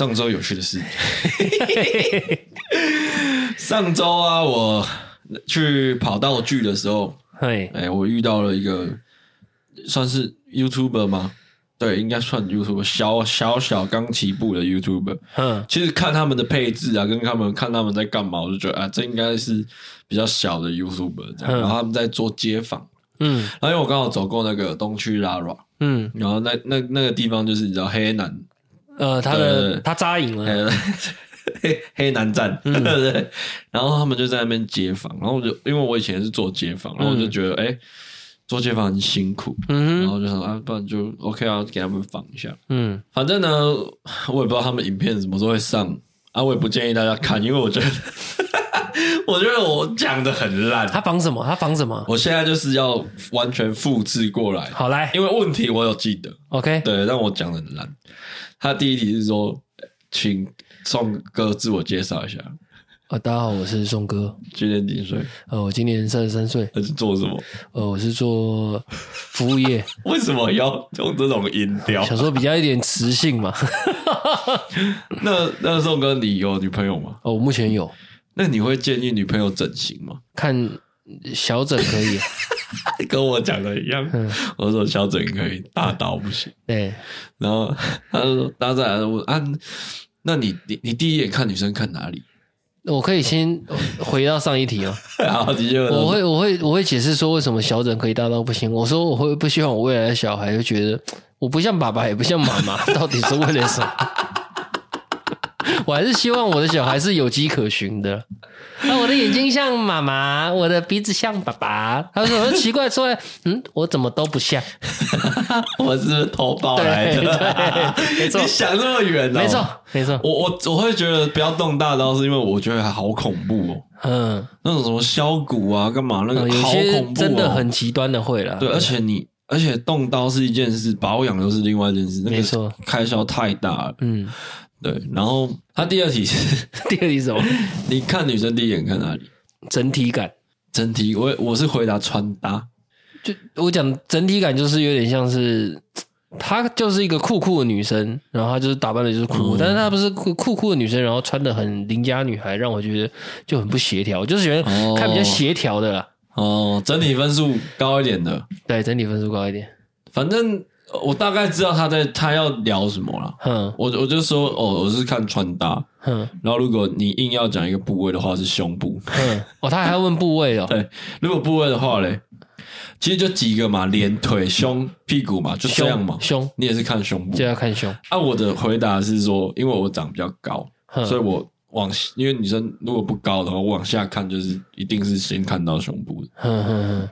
上周有趣的事，上周啊，我去跑道具的时候，哎、欸，我遇到了一个算是 YouTuber 吗？对，应该算 YouTuber，小小小刚起步的 YouTuber。嗯，其实看他们的配置啊，跟他们看他们在干嘛，我就觉得啊，这应该是比较小的 YouTuber 这样。然后他们在做街访，嗯，然后因为我刚好走过那个东区 Lara，嗯，然后那那那个地方就是你知道黑男，呃，他的他扎营了，黑黑男站，对不 对？然后他们就在那边街访，然后我就因为我以前是做街访，然后我就觉得哎。做街访很辛苦，嗯，然后就说啊，不然就 OK 啊，给他们访一下，嗯，反正呢，我也不知道他们影片什么时候会上啊，我也不建议大家看，因为我觉得，我觉得我讲的很烂。他防什么？他防什么？我现在就是要完全复制过来。好来，因为问题我有记得，OK，对，但我讲的很烂。他第一题是说，请宋哥自我介绍一下。啊，大家好，我是宋哥，今年几岁？呃，我今年三十三岁。他是做什么？呃，我是做服务业。为什么要用这种音调？想说比较一点磁性嘛。那那宋哥，你有女朋友吗？哦，我目前有。那你会建议女朋友整形吗？看小整可以，跟我讲的一样。嗯、我说小整可以，大刀不行。对。然后他就说：“大家再来问啊，那你你你第一眼看女生看哪里？”我可以先回到上一题哦。好，我会我会我会解释说为什么小整可以大到不行。我说我会不希望我未来的小孩就觉得我不像爸爸也不像妈妈，到底是为了什么？我还是希望我的小孩是有迹可循的。啊，我的眼睛像妈妈，我的鼻子像爸爸。他说：“我奇怪，说，嗯，我怎么都不像？我是不是偷抱来的？没错，你想这么远呢？没错，没错。我我我会觉得不要动大刀，是因为我觉得还好恐怖哦。嗯，那种什么削骨啊，干嘛那个好恐怖，真的很极端的会了。对，而且你而且动刀是一件事，保养又是另外一件事，没错，开销太大了。嗯。对，然后他第二题是 第二题是什么？你看女生第一眼看哪里？整体感，整体。我我是回答穿搭，就我讲整体感就是有点像是她就是一个酷酷的女生，然后她就是打扮的就是酷酷，嗯、但是她不是酷酷酷的女生，然后穿的很邻家女孩，让我觉得就很不协调。我就是喜欢看比较协调的啦。哦，整体分数高一点的，对，整体分数高一点，反正。我大概知道他在他要聊什么了。哼，我我就说哦，我是看穿搭。哼，然后如果你硬要讲一个部位的话，是胸部。哼，哦，他还要问部位哦。对，如果部位的话嘞，其实就几个嘛，脸、腿、胸、屁股嘛，就这样嘛。胸，你也是看胸部，就要看胸。啊，我的回答是说，因为我长比较高，所以我。往，因为女生如果不高的话，我往下看就是一定是先看到胸部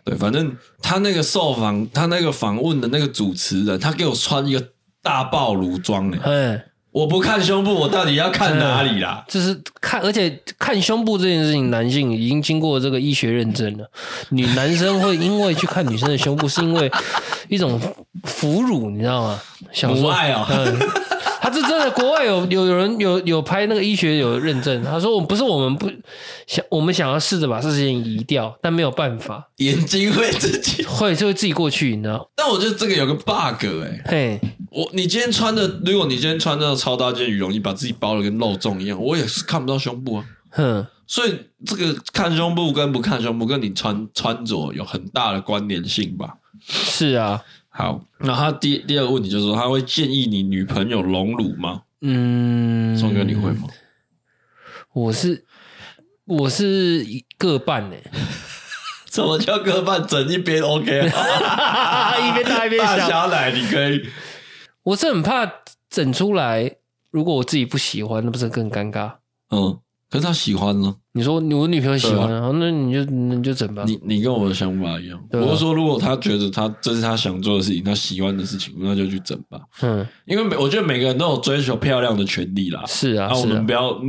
对，反正他那个受访，他那个访问的那个主持人，他给我穿一个大暴乳装诶。嘿，我不看胸部，我到底要看哪里啦？就是看，而且看胸部这件事情，男性已经经过这个医学认证了。女男生会因为去看女生的胸部，是因为一种俘虏，你知道吗？想说爱啊。他是真的，国外有有 有人有有拍那个医学有认证。他说：“我不是我们不想，我们想要试着把这事情移掉，但没有办法，眼睛会自己 会就会自己过去，你知道？但我觉得这个有个 bug 哎、欸，嘿，我你今天穿的，如果你今天穿那种超大件羽绒衣，把自己包的跟肉粽一样，我也是看不到胸部啊。哼，所以这个看胸部跟不看胸部，跟你穿穿着有很大的关联性吧？是啊。”好，那他第第二个问题就是说，他会建议你女朋友隆乳吗？嗯，宋哥你会吗？我是我是各半呢。什么叫各半？整一边 OK 啊？一边大一边小奶你可以。我是很怕整出来，如果我自己不喜欢，那不是更尴尬？嗯。可是他喜欢呢？你说我女朋友喜欢，啊，那你就你就整吧。你你跟我的想法一样。我是说，如果她觉得她这是她想做的事情，她喜欢的事情，那就去整吧。嗯，因为每我觉得每个人都有追求漂亮的权利啦。是啊，我们不要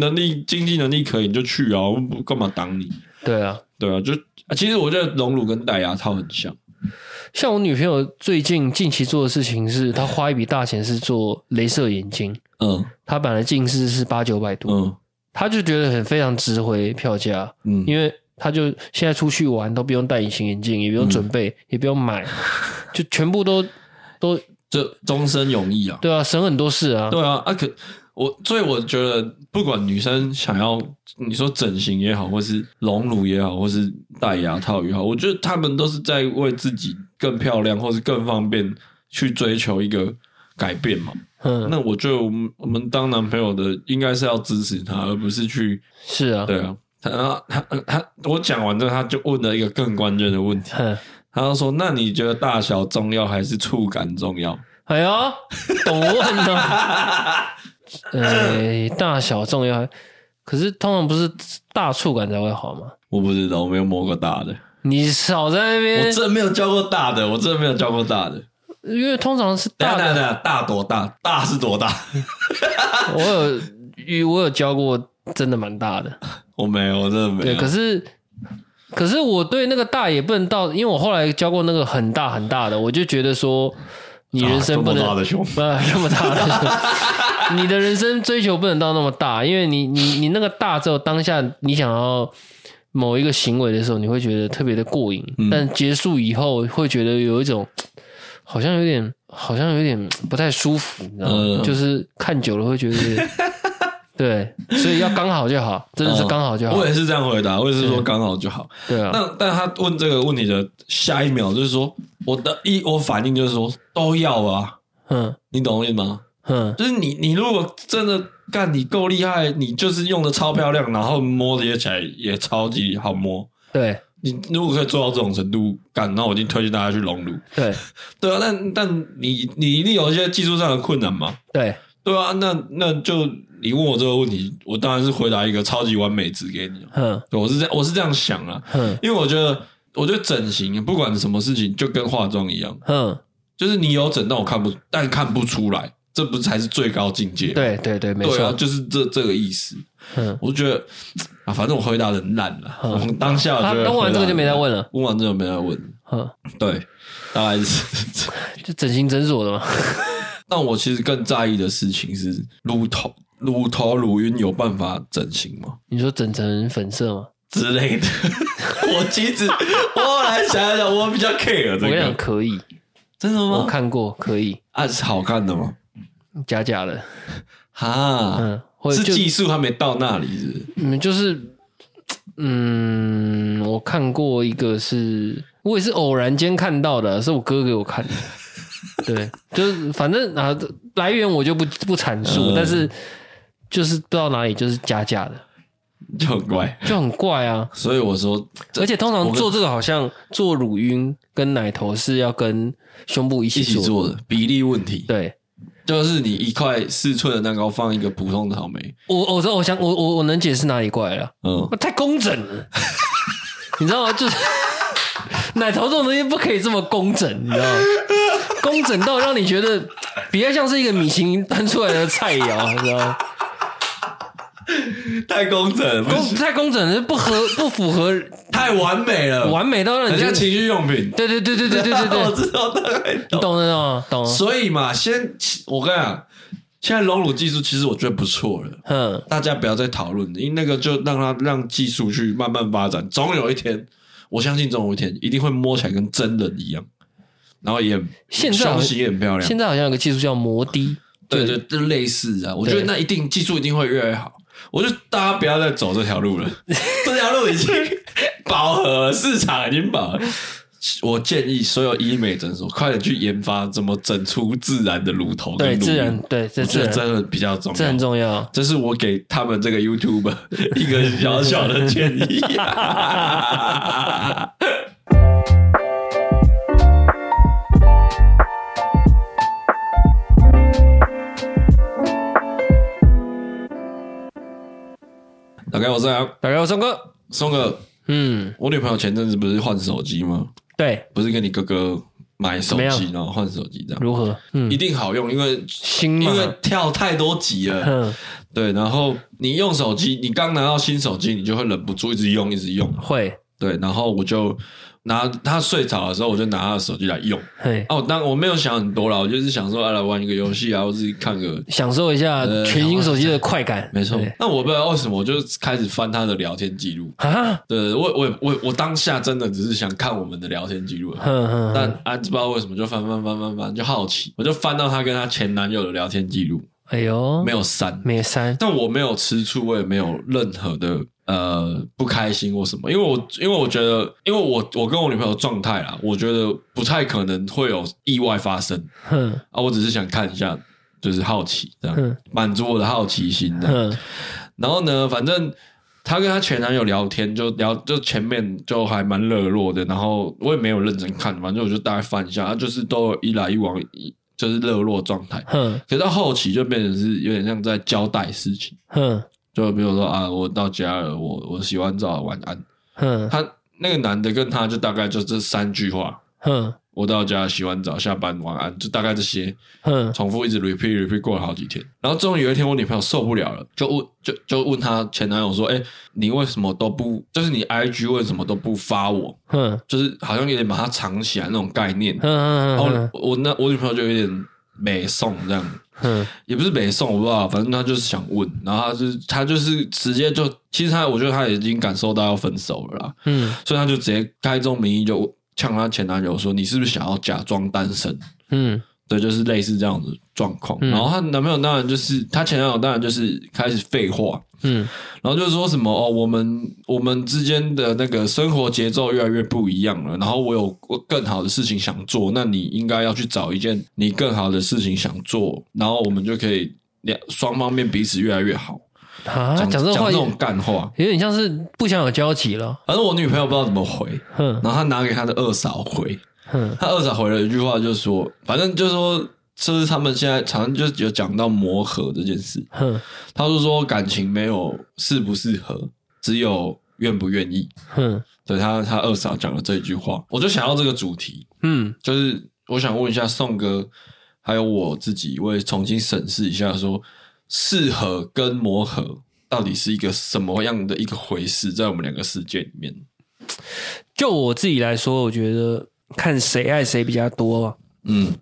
能力经济能力可以你就去啊，我们干嘛挡你？对啊，对啊，就其实我觉得隆乳跟戴牙套很像。像我女朋友最近近期做的事情是，她花一笔大钱是做镭射眼睛。嗯，她本来近视是八九百度。嗯。他就觉得很非常值回票价，嗯，因为他就现在出去玩都不用戴隐形眼镜，也不用准备，嗯、也不用买，就全部都都就终身永逸啊，对啊，省很多事啊，对啊，啊可我所以我觉得，不管女生想要你说整形也好，或是隆乳也好，或是戴牙套也好，我觉得他们都是在为自己更漂亮，或是更方便去追求一个改变嘛。嗯，那我觉得我们我们当男朋友的应该是要支持他，而不是去是啊，对啊。他他他他，我讲完之后，他就问了一个更关键的问题。他就说：“那你觉得大小重要还是触感重要？”哎呦，懂问呢。呃，大小重要，可是通常不是大触感才会好吗？我不知道，我没有摸过大的。你少在那边，我真的没有教过大的，我真的没有教过大的。因为通常是大的，大大多大？大是多大？我有，我有教过。真的蛮大的，我没有，我真的没有。对，可是，可是我对那个大也不能到，因为我后来教过那个很大很大的，我就觉得说，你人生不能、啊、这么大的胸，不 这么大的胸，你的人生追求不能到那么大，因为你你你那个大之后，当下你想要某一个行为的时候，你会觉得特别的过瘾，嗯、但结束以后会觉得有一种好像有点好像有点不太舒服，你知道吗？嗯、就是看久了会觉得。对，所以要刚好就好，真的是刚好就好。我也是这样回答，我也是说刚好就好。对啊，那但他问这个问题的下一秒就是说，我的一我反应就是说都要啊，嗯，你懂我意思吗？嗯，就是你你如果真的干你够厉害，你就是用的超漂亮，然后摸的也起来也超级好摸。对，你如果可以做到这种程度干，那我一定推荐大家去隆乳。对，对啊，但但你你一定有一些技术上的困难嘛？对，对啊，那那就。你问我这个问题，我当然是回答一个超级完美值给你。嗯，我是这样，我是这样想啊。嗯，因为我觉得，我觉得整形不管什么事情，就跟化妆一样。嗯，就是你有整，但我看不，但看不出来，这不是才是最高境界？对对对，没错，对啊，就是这这个意思。嗯，我就觉得啊，反正我回答的很烂了。嗯，当下他问完这个就没再问了，问完这个没再问。嗯，对，大概是 就整形诊所的嘛。但我其实更在意的事情是乳头。乳头、乳晕有办法整形吗？你说整成粉色吗？之类的。我其实我来想一想，我比较 care 这个。我可以，真的吗？我看过，可以。啊，是好看的吗？假假的。哈，嗯，是技术还没到那里是不是？嗯，就是，嗯，我看过一个是，我也是偶然间看到的，是我哥给我看的。对，就是反正啊，来源我就不不阐述，嗯、但是。就是不知道哪里就是假假的，就很怪，就很怪啊！所以我说，而且通常做这个好像做乳晕跟奶头是要跟胸部一起做，一起做的比例问题。对，就是你一块四寸的蛋糕放一个普通的草莓。我我说我想我我我能解释哪里怪了？嗯，太工整了，你知道吗？就是奶头这种东西不可以这么工整，你知道吗？工整到让你觉得比较像是一个米其林端出来的菜肴，你知道吗？太工整了，太工整了，不合不符合，太完美了，完美到让人家情趣用品。对对对对对对对对，我知道，大概你懂的吗？懂。所以嘛，先我跟你讲，现在隆乳技术其实我觉得不错了。嗯，大家不要再讨论，因为那个就让它让技术去慢慢发展，总有一天，我相信总有一天一定会摸起来跟真人一样，然后也现在胸型也很漂亮。现在好像有个技术叫摩的，对对，就类似啊。我觉得那一定技术一定会越来越好。我就大家不要再走这条路了，这条路已经饱和了，市场已经饱和。我建议所有医美诊所快点去研发怎么整出自然的乳头，对自然，对，这这真的比较重要，这很重要。这是我给他们这个 YouTuber 一个小小的建议。大概我这样，大概我松哥，松哥，嗯，我女朋友前阵子不是换手机吗？对，不是跟你哥哥买手机，然后换手机这样，如何？嗯，一定好用，因为新，因为跳太多级了。嗯，对，然后你用手机，你刚拿到新手机，你就会忍不住一直用，一直用。会，对，然后我就。拿他睡着的时候，我就拿他的手机来用。嘿，哦，当我没有想很多啦，我就是想说，来玩一个游戏啊，或自己看个，享受一下全新手机的快感。没错。那我不知道为什么，我就开始翻他的聊天记录啊。对，我我我我当下真的只是想看我们的聊天记录。哼哼哼。但啊，不知道为什么就翻翻翻翻翻，就好奇，我就翻到他跟他前男友的聊天记录。哎呦，没有删，没删。但我没有吃醋，我也没有任何的呃不开心或什么，因为我因为我觉得，因为我我跟我女朋友状态啦，我觉得不太可能会有意外发生。哼啊，我只是想看一下，就是好奇这样，满足我的好奇心然后呢，反正她跟她前男友聊天，就聊就前面就还蛮热络的，然后我也没有认真看，反正我就大概翻一下，他就是都一来一往。就是热络状态，哼。可是到后期就变成是有点像在交代事情，哼。就比如说啊，我到家了，我我洗完澡，晚安，哼。他那个男的跟他就大概就这三句话，哼。我到家洗完澡，下班晚安，就大概这些，嗯，重复一直 repeat repeat 过了好几天，然后终于有一天，我女朋友受不了了，就问就就问她前男友说：“哎，你为什么都不，就是你 IG 为什么都不发我？嗯，就是好像有点把它藏起来那种概念。嗯嗯嗯。然后我那我女朋友就有点美送这样，嗯，也不是美送，我不知道，反正他就是想问，然后他就他就是直接就，其实他我觉得他已经感受到要分手了啦，嗯，所以他就直接开宗明义就。呛他前男友说：“你是不是想要假装单身？”嗯，对，就是类似这样子状况。嗯、然后她男朋友当然就是她前男友，当然就是开始废话。嗯，然后就说什么哦，我们我们之间的那个生活节奏越来越不一样了。然后我有更好的事情想做，那你应该要去找一件你更好的事情想做，然后我们就可以两双方面彼此越来越好。啊，讲这种话，这种干话，有点像是不想有交集了。反正我女朋友不知道怎么回，哼然后她拿给她的二嫂回，哼她二嫂回了一句话，就是说，反正就是说，就是他们现在常常就有讲到磨合这件事，哼。他就说感情没有适不适合，只有愿不愿意，哼。对他他二嫂讲了这一句话，我就想到这个主题，嗯，就是我想问一下宋哥，还有我自己，我也重新审视一下说。适合跟磨合到底是一个什么样的一个回事？在我们两个世界里面，就我自己来说，我觉得看谁爱谁比较多。嗯，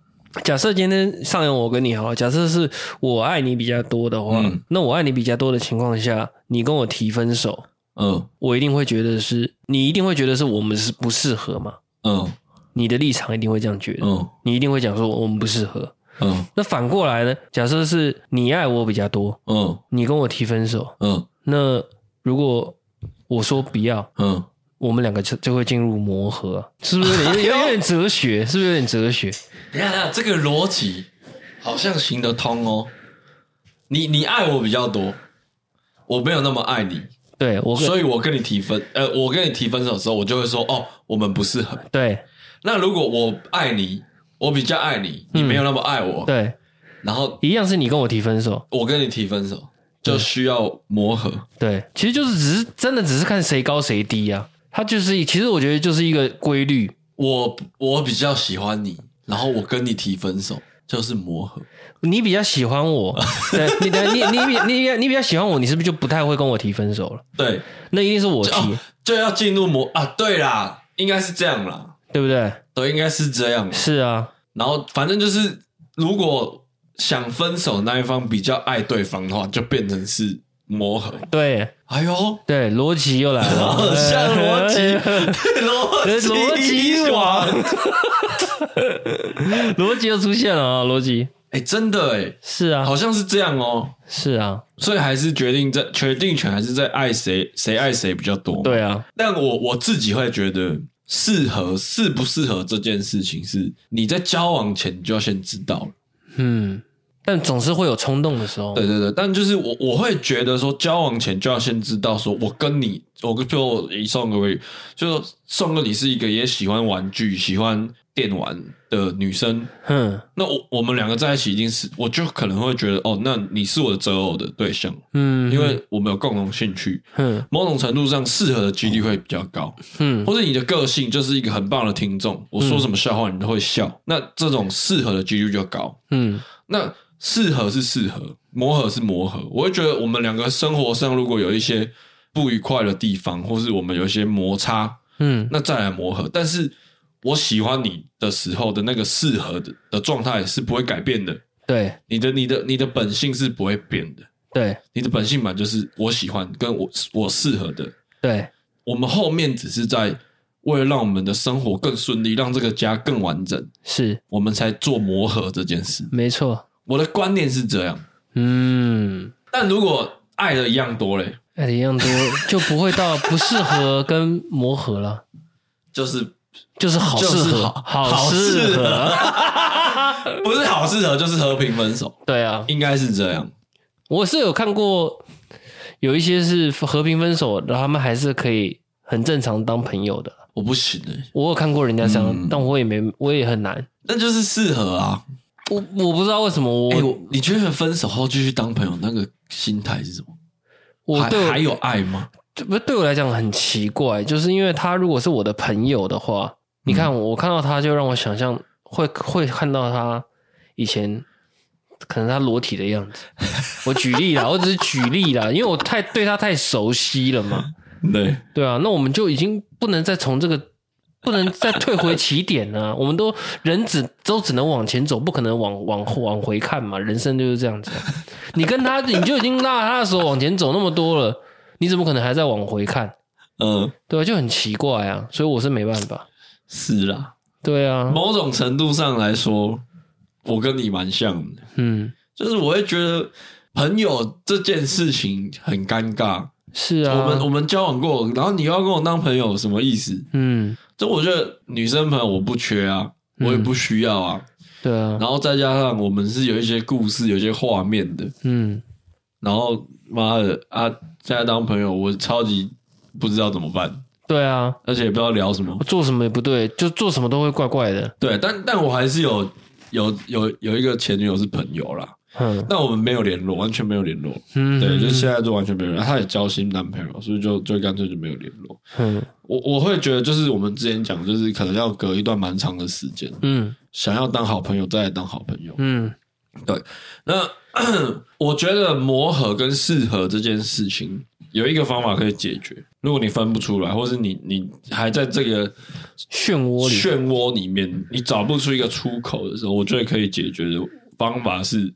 假设今天上演我跟你好，假设是我爱你比较多的话，嗯、那我爱你比较多的情况下，你跟我提分手，嗯，我一定会觉得是你一定会觉得是我们是不适合嘛？嗯，你的立场一定会这样觉得，嗯，你一定会讲说我们不适合。嗯，那反过来呢？假设是你爱我比较多，嗯，你跟我提分手，嗯，那如果我说不要，嗯，我们两个就就会进入磨合，是不是有点 有点哲学？是不是有点哲学？你看看这个逻辑好像行得通哦。你你爱我比较多，我没有那么爱你，对我，所以我跟你提分，呃，我跟你提分手的时候，我就会说，哦，我们不适合。对，那如果我爱你。我比较爱你，你没有那么爱我。嗯、对，然后一样是你跟我提分手，我跟你提分手就需要磨合。对，其实就是只是真的只是看谁高谁低啊。他就是，其实我觉得就是一个规律。我我比较喜欢你，然后我跟你提分手就是磨合。你比较喜欢我，对，你的你你你你你比较喜欢我，你是不是就不太会跟我提分手了？对，那一定是我提，就，哦、就要进入磨啊。对啦，应该是这样啦。对不对？都应该是这样。是啊，然后反正就是，如果想分手那一方比较爱对方的话，就变成是磨合。对，哎呦，对，逻辑又来了，像逻辑，逻辑王，逻 辑又出现了啊！逻辑，哎，真的哎，是啊，好像是这样哦，是啊，所以还是决定在决定权还是在爱谁，谁爱谁比较多。对啊，但我我自己会觉得。适合适不适合这件事情，是你在交往前你就要先知道。嗯，但总是会有冲动的时候。对对对，但就是我我会觉得说，交往前就要先知道，说我跟你，我跟就以宋哥为，就宋哥你是一个也喜欢玩具、喜欢。电玩的女生，嗯，那我我们两个在一起，一定是我就可能会觉得，哦，那你是我的择偶的对象，嗯，因为我们有共同兴趣，嗯，某种程度上适合的几率会比较高，嗯，或者你的个性就是一个很棒的听众，我说什么笑话你都会笑，那这种适合的几率就高，嗯，那适合是适合，磨合是磨合，我会觉得我们两个生活上如果有一些不愉快的地方，或是我们有一些摩擦，嗯，那再来磨合，但是。我喜欢你的时候的那个适合的的状态是不会改变的。对，你的你的你的本性是不会变的。对，你的本性嘛，就是我喜欢跟我我适合的。对，我们后面只是在为了让我们的生活更顺利，让这个家更完整，是我们才做磨合这件事。没错，我的观念是这样。嗯，但如果爱的一样多嘞，爱的一样多，就不会到不适合跟磨合了，就是就是好适合，好适合，不是好适合，就是和平分手。对啊，应该是这样。我是有看过，有一些是和平分手，然后他们还是可以很正常当朋友的。我不行我有看过人家这样，嗯、但我也没，我也很难。那就是适合啊。我我不知道为什么我，欸、我你觉得分手后继续当朋友那个心态是什么？我对我还还有爱吗？不，对我来讲很奇怪，就是因为他如果是我的朋友的话，嗯、你看我看到他就让我想象会会看到他以前。可能他裸体的样子，我举例啦，我只是举例啦，因为我太对他太熟悉了嘛。对对啊，那我们就已经不能再从这个，不能再退回起点呢。我们都人只都只能往前走，不可能往往往回看嘛。人生就是这样子。你跟他，你就已经拉他的手往前走那么多了，你怎么可能还在往回看？嗯，对啊，就很奇怪啊。所以我是没办法。是啦，对啊，某种程度上来说。我跟你蛮像的，嗯，就是我会觉得朋友这件事情很尴尬。是啊，我们我们交往过，然后你要跟我当朋友，什么意思？嗯，就我觉得女生朋友我不缺啊，我也不需要啊。嗯、对啊，然后再加上我们是有一些故事、有一些画面的，嗯，然后妈的啊，现在当朋友我超级不知道怎么办。对啊，而且也不知道聊什么，做什么也不对，就做什么都会怪怪的。对，但但我还是有。有有有一个前女友是朋友啦，嗯，那我们没有联络，完全没有联络，嗯，对，就现在就完全没有联络。他也交新男朋友，所以就就干脆就没有联络。嗯，我我会觉得就是我们之前讲，就是可能要隔一段蛮长的时间，嗯，想要当好朋友再来当好朋友，嗯，对。那 我觉得磨合跟适合这件事情。有一个方法可以解决，如果你分不出来，或是你你还在这个漩涡里漩涡里面，你找不出一个出口的时候，我觉得可以解决的方法是，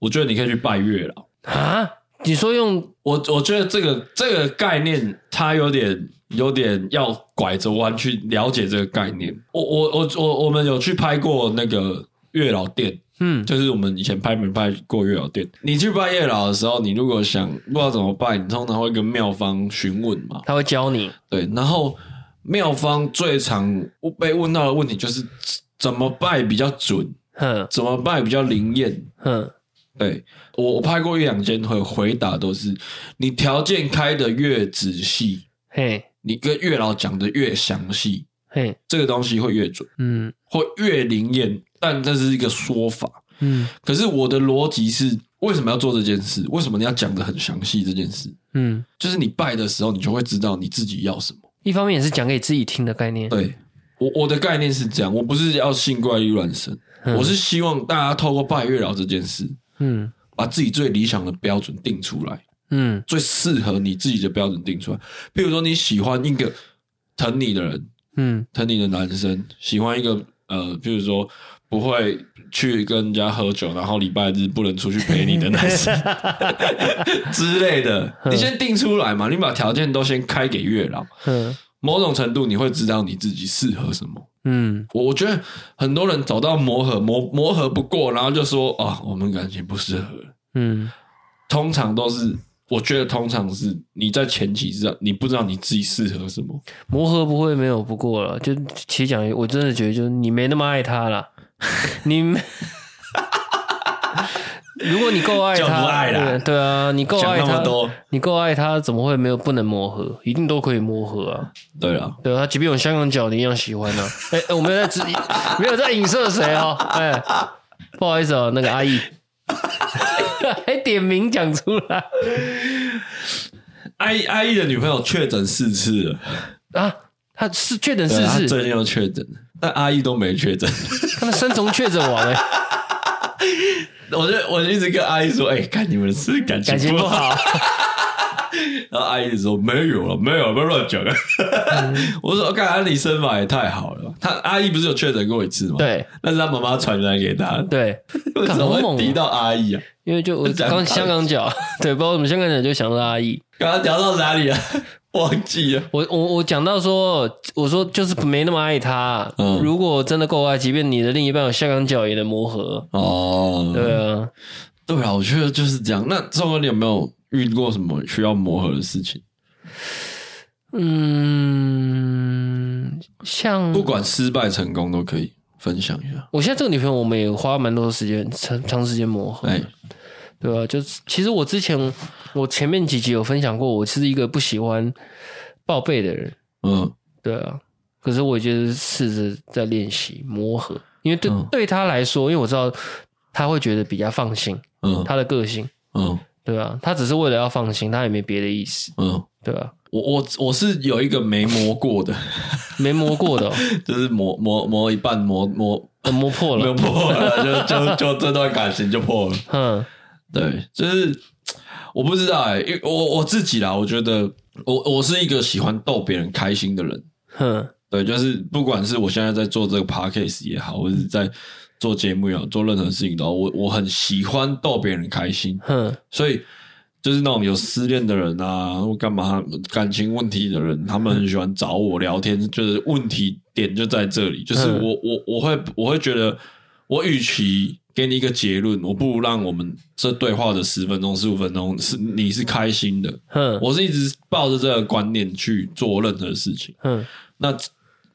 我觉得你可以去拜月老啊。你说用我，我觉得这个这个概念，它有点有点要拐着弯去了解这个概念。我我我我我们有去拍过那个月老店。嗯，就是我们以前拍没拍过月老店。你去拜月老的时候，你如果想不知道怎么拜，你通常会跟庙方询问嘛。他会教你。对，然后庙方最常被问到的问题就是怎么拜比较准？哼，怎么拜比较灵验？哼，对，我我拍过一两间，会回答都是你条件开的越仔细，嘿，你跟月老讲的越详细，嘿，这个东西会越准，嗯，会越灵验。但这是一个说法，嗯，可是我的逻辑是，为什么要做这件事？为什么你要讲的很详细？这件事，嗯，就是你拜的时候，你就会知道你自己要什么。一方面也是讲给自己听的概念。对，我我的概念是这样，我不是要信怪力乱神，嗯，我是希望大家透过拜月老这件事，嗯，把自己最理想的标准定出来，嗯，最适合你自己的标准定出来。比如说你喜欢一个疼你的人，嗯，疼你的男生，喜欢一个呃，比如说。不会去跟人家喝酒，然后礼拜日不能出去陪你的男生 之类的，你先定出来嘛，你把条件都先开给月老，某种程度你会知道你自己适合什么。嗯，我我觉得很多人走到磨合磨磨合不过，然后就说啊，我们感情不适合。嗯，通常都是，我觉得通常是你在前期知道你不知道你自己适合什么，磨合不会没有不过了。就其实讲，我真的觉得就是你没那么爱他了。你，如果你够爱他，爱对，对啊，你够爱他，你够爱他，怎么会没有不能磨合？一定都可以磨合啊！对啊，对啊，他即便有香港脚，你一样喜欢呢、啊。哎、欸，我没有在指，没有在影射谁哦。哎、欸，不好意思哦，那个阿姨 还点名讲出来。阿姨，阿姨的女朋友确诊四次了啊！他是确诊四次，最近又确诊。但阿姨都没确诊，他们生虫确诊王哎！我就我就一直跟阿姨说：“哎、欸，看你们是感情不好。不好” 然后阿姨说：“没有了，没有了，不要乱讲啊！”嗯、我说：“看安妮身法也太好了。”他阿姨不是有确诊过一次吗？对，那是他妈妈传染给他。对，为什么会提到阿姨啊？因为就我刚香港脚，对，不知道为什么香港脚就想到阿姨。刚刚聊到哪里啊？忘记了，我我我讲到说，我说就是没那么爱他。嗯，如果真的够爱，即便你的另一半有香港脚也能磨合。哦，对啊，对啊，我觉得就是这样。那宋哥，你有没有遇过什么需要磨合的事情？嗯，像不管失败成功都可以分享一下。我现在这个女朋友，我们也花蛮多时间，长长时间磨合。哎，对啊，就是其实我之前我前面几集有分享过，我是一个不喜欢报备的人。嗯，对啊。可是我就是试着在练习磨合，因为对、嗯、对他来说，因为我知道他会觉得比较放心。嗯，他的个性。嗯，对啊，他只是为了要放心，他也没别的意思。嗯，对啊。我我我是有一个没磨过的，没磨过的、哦，就是磨磨磨一半磨磨磨破了，磨破了，就就就这段感情就破了。嗯，对，就是我不知道哎、欸，因为我我自己啦，我觉得我我是一个喜欢逗别人开心的人。哼，对，就是不管是我现在在做这个 podcast 也好，或者是在做节目也好，做任何事情都好，我我很喜欢逗别人开心。哼，所以。就是那种有失恋的人啊，或干嘛感情问题的人，他们很喜欢找我聊天。就是问题点就在这里，就是我我我会我会觉得，我与其给你一个结论，我不如让我们这对话的十分钟、十五分钟是你是开心的。嗯，我是一直抱着这个观念去做任何事情。嗯，那。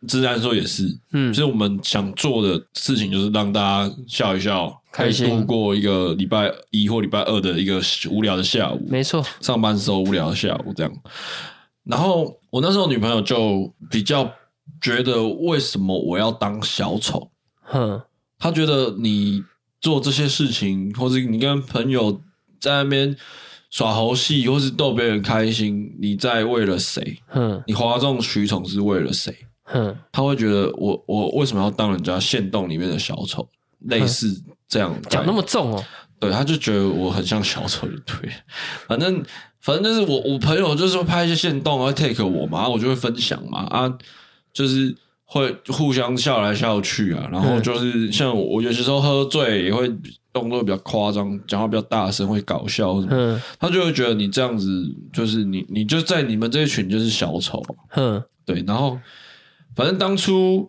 自然说也是，嗯，其实我们想做的事情就是让大家笑一笑，开心度过一个礼拜一或礼拜二的一个无聊的下午。没错，上班时候无聊的下午这样。然后我那时候女朋友就比较觉得，为什么我要当小丑？哼，她觉得你做这些事情，或者你跟朋友在那边耍猴戏，或是逗别人开心，你在为了谁？哼，你哗众取宠是为了谁？哼，他会觉得我我为什么要当人家限动里面的小丑？类似这样讲那么重哦？对，他就觉得我很像小丑，就对。反正反正就是我我朋友就是会拍一些限动，会 take 我嘛，我就会分享嘛啊，就是会互相笑来笑去啊。然后就是像我，我有些时候喝醉也会动作比较夸张，讲话比较大声，会搞笑。嗯，他就会觉得你这样子就是你你就在你们这一群就是小丑。嗯，对，然后。反正当初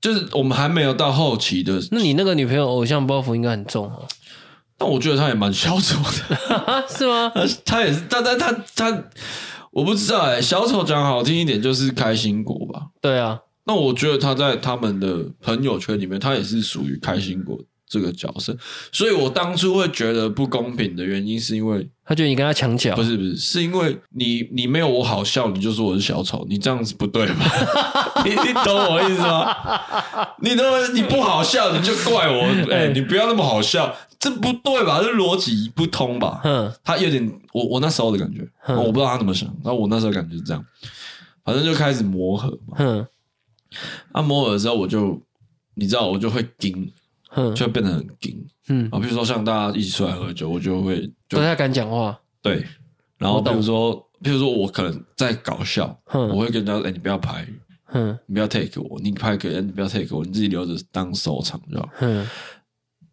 就是我们还没有到后期的，那你那个女朋友偶像包袱应该很重哦。但我觉得她也蛮小丑的，是吗？她也是，但但她她，我不知道哎、欸。小丑讲好听一点就是开心果吧？对啊。那我觉得他在他们的朋友圈里面，他也是属于开心果。这个角色，所以我当初会觉得不公平的原因，是因为他觉得你跟他抢角，不是不是，是因为你你没有我好笑，你就说我是小丑，你这样子不对吧？你你懂我意思吗？你懂你不好笑，你就怪我，哎、欸，你不要那么好笑，这不对吧？这逻辑不通吧？嗯，他有点，我我那时候的感觉，我不知道他怎么想，那我那时候感觉是这样，反正就开始磨合嘛。嗯，啊，磨合的时候我就，你知道，我就会顶。就会变得很硬，嗯啊，比如说像大家一起出来喝酒，我就会就不太敢讲话，对。然后比如说，比如说我可能在搞笑，我会跟人家说：“哎，你不要拍，嗯，你不要 take 我，你拍给人，你不要 take 我，你自己留着当收藏，知道吧？”嗯。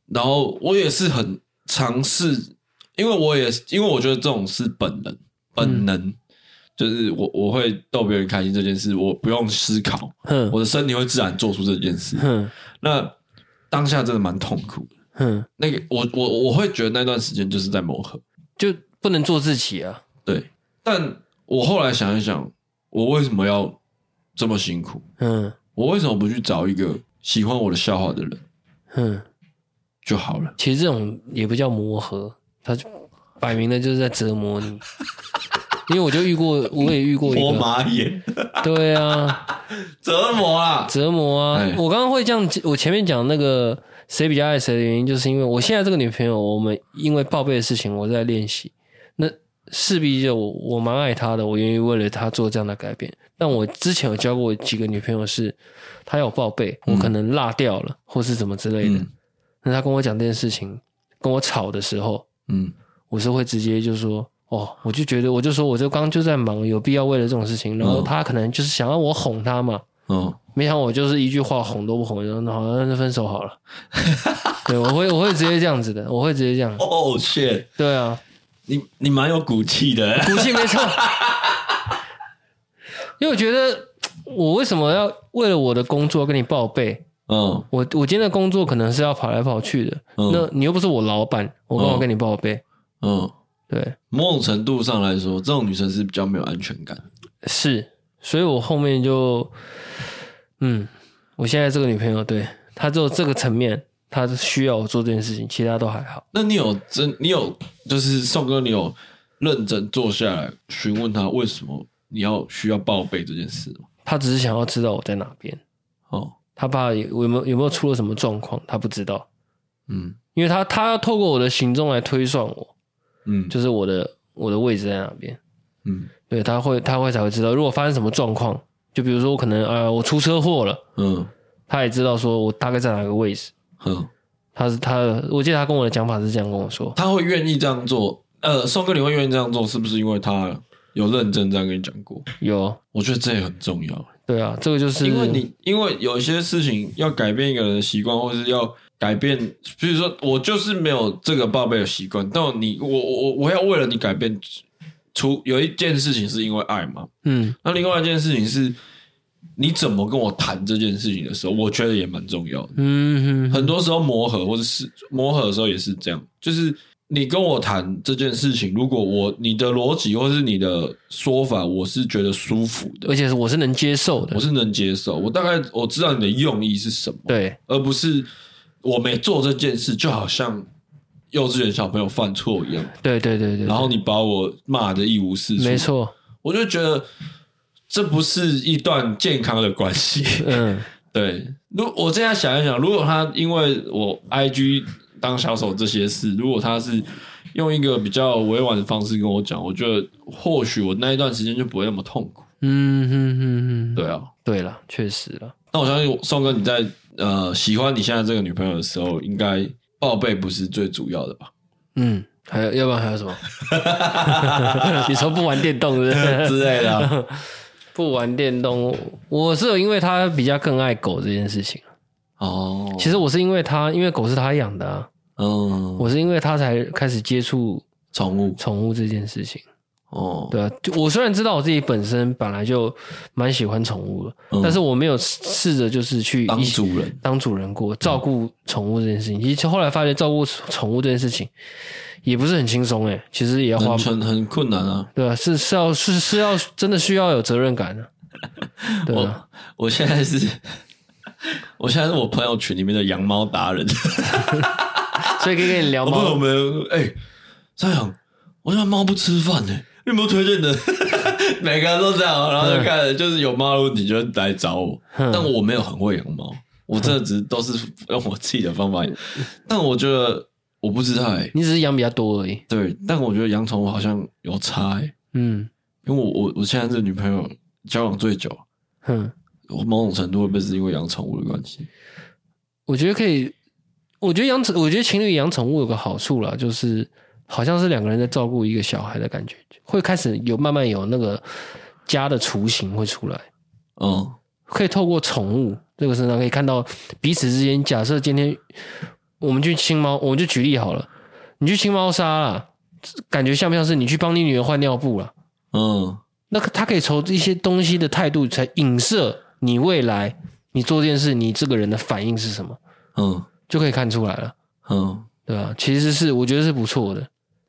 然后我也是很尝试，因为我也因为我觉得这种是本能，本能就是我我会逗别人开心这件事，我不用思考，我的身体会自然做出这件事，那。当下真的蛮痛苦的，嗯，那个我我我会觉得那段时间就是在磨合，就不能做自己啊。对，但我后来想一想，我为什么要这么辛苦？嗯，我为什么不去找一个喜欢我的笑话的人？嗯，就好了。其实这种也不叫磨合，他就摆明了就是在折磨你。因为我就遇过，我也遇过一个磨马眼，对啊，折磨啊，折磨啊！哎、我刚刚会这样，我前面讲那个谁比较爱谁的原因，就是因为我现在这个女朋友，我们因为报备的事情，我在练习，那势必就我我蛮爱她的，我愿意为了她做这样的改变。但我之前有交过几个女朋友是，是她要报备，我可能落掉了，嗯、或是怎么之类的。嗯、那她跟我讲这件事情，跟我吵的时候，嗯，我是会直接就说。哦，我就觉得，我就说，我就刚刚就在忙，有必要为了这种事情，然后他可能就是想要我哄他嘛，嗯，没想到我就是一句话哄都不哄，然后那好，像就分手好了。对，我会我会直接这样子的，我会直接这样。哦，shit，对啊，你你蛮有骨气的，骨气没错。因为我觉得，我为什么要为了我的工作跟你报备？嗯，我我今天的工作可能是要跑来跑去的，嗯、那你又不是我老板，我干嘛跟你报备？嗯，对，某种程度上来说，这种女生是比较没有安全感。是，所以我后面就，嗯，我现在这个女朋友，对，她只有这个层面，她需要我做这件事情，其他都还好。那你有真，你有就是宋哥，你有认真坐下来询问他为什么你要需要报备这件事吗？他只是想要知道我在哪边。哦。他怕有有没有有没有出了什么状况，他不知道，嗯，因为他他要透过我的行踪来推算我，嗯，就是我的我的位置在哪边，嗯，对，他会他会才会知道，如果发生什么状况，就比如说我可能啊、呃、我出车祸了，嗯，他也知道说我大概在哪个位置，嗯，他是他，我记得他跟我的讲法是这样跟我说，他会愿意这样做，呃，宋哥你会愿意这样做，是不是因为他有认真这样跟你讲过？有，我觉得这也很重要。对啊，这个就是因为你，因为有一些事情要改变一个人的习惯，或是要改变，比如说我就是没有这个报备的习惯，但你我我我要为了你改变，除有一件事情是因为爱嘛，嗯，那另外一件事情是你怎么跟我谈这件事情的时候，我觉得也蛮重要的，嗯哼哼，很多时候磨合或者是磨合的时候也是这样，就是。你跟我谈这件事情，如果我你的逻辑或是你的说法，我是觉得舒服的，而且我是能接受的，我是能接受。我大概我知道你的用意是什么，对，而不是我没做这件事，就好像幼稚园小朋友犯错一样，对对对对，然后你把我骂的一无是处，没错，我就觉得这不是一段健康的关系。嗯，对。如我这样想一想，如果他因为我 IG。当小手这些事，如果他是用一个比较委婉的方式跟我讲，我觉得或许我那一段时间就不会那么痛苦。嗯哼哼哼，对啊，对了，确实了。那我相信宋哥你在呃喜欢你现在这个女朋友的时候，应该报备不是最主要的吧？嗯，还有，要不然还有什么？你说不玩电动之类的？不玩电动，我是有因为他比较更爱狗这件事情。哦，其实我是因为他，因为狗是他养的啊。嗯，我是因为他才开始接触宠物，宠物这件事情。哦，对啊，就我虽然知道我自己本身本来就蛮喜欢宠物的，嗯，但是我没有试着就是去当主人，当主人过照顾宠物这件事情。其实后来发现照顾宠物这件事情也不是很轻松诶，其实也要花很很困难啊。对啊，是是要是是要真的需要有责任感的啊。对啊，我我现在是。我现在是我朋友群里面的养猫达人，所以可以跟你聊猫。我朋友们，哎，这样，我家猫不吃饭呢，有没有推荐的？每个人都这样，然后就开始就是有猫的问题就来找我，但我没有很会养猫，我真的只是都是用我自己的方法养。但我觉得我不知道哎，你只是养比较多而已。对，但我觉得养宠物好像有差哎。嗯，因为我我我现在这女朋友交往最久，嗯。我某种程度会不会是因为养宠物的关系？我觉得可以。我觉得养宠，我觉得情侣养宠物有个好处啦，就是好像是两个人在照顾一个小孩的感觉，会开始有慢慢有那个家的雏形会出来。嗯，可以透过宠物这个身上可以看到彼此之间。假设今天我们去清猫，我们就举例好了，你去清猫砂啦，感觉像不像是你去帮你女儿换尿布了？嗯，那他可以从一些东西的态度才影射。你未来你做这件事，你这个人的反应是什么？嗯，就可以看出来了。嗯，对吧？其实是我觉得是不错的。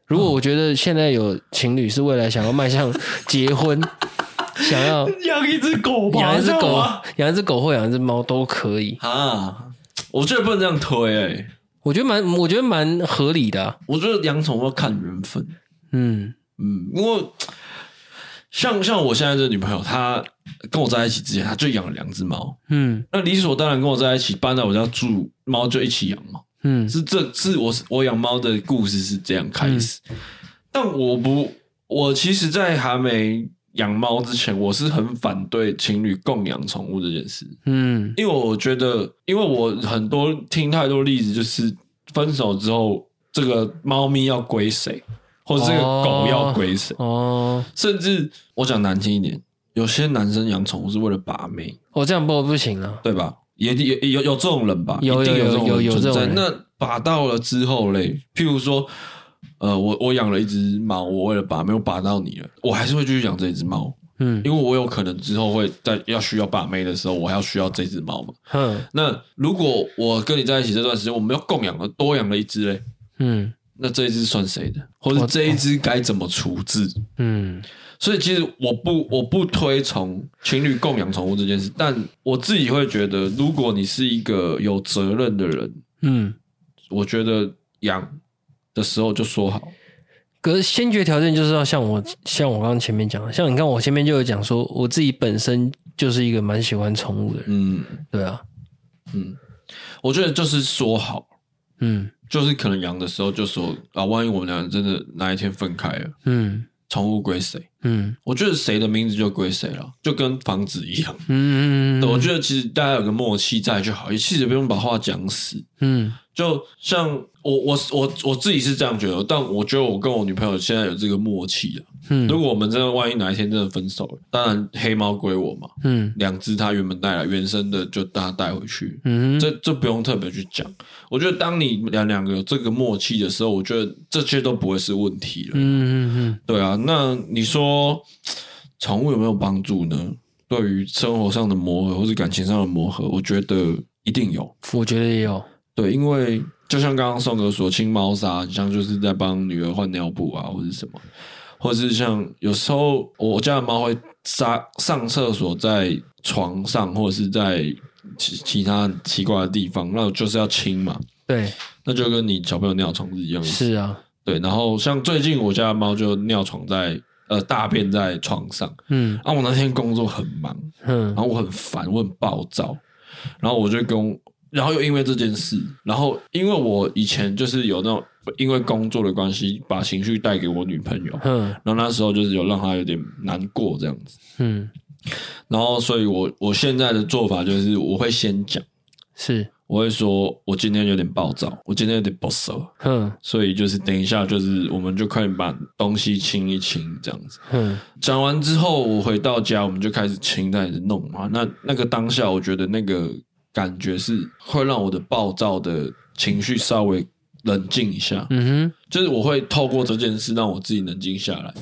如果我觉得现在有情侣是未来想要迈向结婚，想要养一只狗，养一只狗，养一只狗或养一只猫都可以啊。我觉得不能这样推诶、欸，我觉得蛮，我觉得蛮合理的、啊。我觉得养宠物要看缘分。嗯嗯，因为。像像我现在这女朋友，她跟我在一起之前，她就养了两只猫。嗯，那理所当然跟我在一起，搬到我家住，猫就一起养嘛。嗯，是这是我我养猫的故事是这样开始。嗯、但我不，我其实，在还没养猫之前，我是很反对情侣共养宠物这件事。嗯，因为我觉得，因为我很多听太多例子，就是分手之后，这个猫咪要归谁？或者这个狗要归谁？哦，甚至我讲难听一点，有些男生养宠物是为了把妹。哦，这样不不行啊，对吧？也也有有这种人吧？有有有有有这种人。那把到了之后嘞，譬如说，呃，我我养了一只猫，我为了把没有把到你了，我还是会继续养这只猫，嗯，因为我有可能之后会在要需要把妹的时候，我还要需要这只猫嘛。嗯，那如果我跟你在一起这段时间，我们要共养了多养了一只嘞，嗯，那这一只算谁的？或者这一只该怎么处置？嗯，所以其实我不我不推崇情侣共养宠物这件事，但我自己会觉得，如果你是一个有责任的人，嗯，我觉得养的时候就说好。可是先决条件就是要像我像我刚刚前面讲的，像你看我前面就有讲说，我自己本身就是一个蛮喜欢宠物的人，嗯，对啊，嗯，我觉得就是说好，嗯，就是可能养的时候就说啊，万一我们两个真的哪一天分开了，嗯，宠物归谁？嗯，我觉得谁的名字就归谁了，就跟房子一样，嗯，我觉得其实大家有个默契在就好，也其实不用把话讲死，嗯。就像我我我我自己是这样觉得，但我觉得我跟我女朋友现在有这个默契了。嗯，如果我们真的万一哪一天真的分手了，当然黑猫归我嘛。嗯，两只它原本带来原生的就大家带回去。嗯，这这不用特别去讲。我觉得当你两两个有这个默契的时候，我觉得这些都不会是问题了。嗯嗯嗯，对啊。那你说宠物有没有帮助呢？对于生活上的磨合或是感情上的磨合，我觉得一定有。我觉得也有。对，因为就像刚刚宋哥说，清猫砂，像就是在帮女儿换尿布啊，或者什么，或者是像有时候我家的猫会撒上厕所在床上，或者是在其其他奇怪的地方，那就是要清嘛。对，那就跟你小朋友尿床是一样的。是啊，对。然后像最近我家的猫就尿床在呃大便在床上，嗯，啊，我那天工作很忙，嗯，然后我很烦，我很暴躁，然后我就跟。然后又因为这件事，然后因为我以前就是有那种因为工作的关系，把情绪带给我女朋友，嗯，然后那时候就是有让她有点难过这样子，嗯，然后所以我我现在的做法就是我会先讲，是，我会说我今天有点暴躁，我今天有点不熟，嗯，所以就是等一下就是我们就快点把东西清一清这样子，嗯，讲完之后我回到家我们就开始清开始弄嘛，那那个当下我觉得那个。感觉是会让我的暴躁的情绪稍微冷静一下，嗯哼，就是我会透过这件事让我自己冷静下来，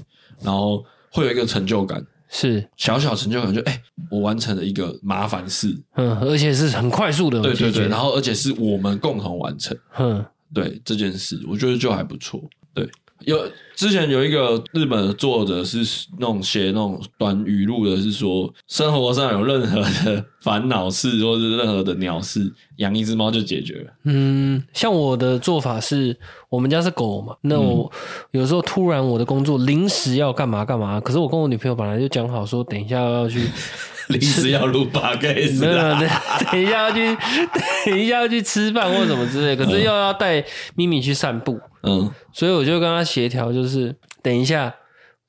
然后会有一个成就感，是。小小成就感，就哎、欸，我完成了一个麻烦事，嗯，而且是很快速的，对对对，然后而且是我们共同完成，嗯，对这件事，我觉得就还不错，对。有之前有一个日本的作者是那种写那种短语录的，是说生活上有任何的烦恼事或是任何的鸟事，养一只猫就解决了。嗯，像我的做法是，我们家是狗嘛，那我有时候突然我的工作临时要干嘛干嘛，可是我跟我女朋友本来就讲好说，等一下要去。临时要录八 K，没有，等等一下要去，等一下要去吃饭或什么之类，可是又要带咪咪去散步，嗯，所以我就跟他协调，就是等一下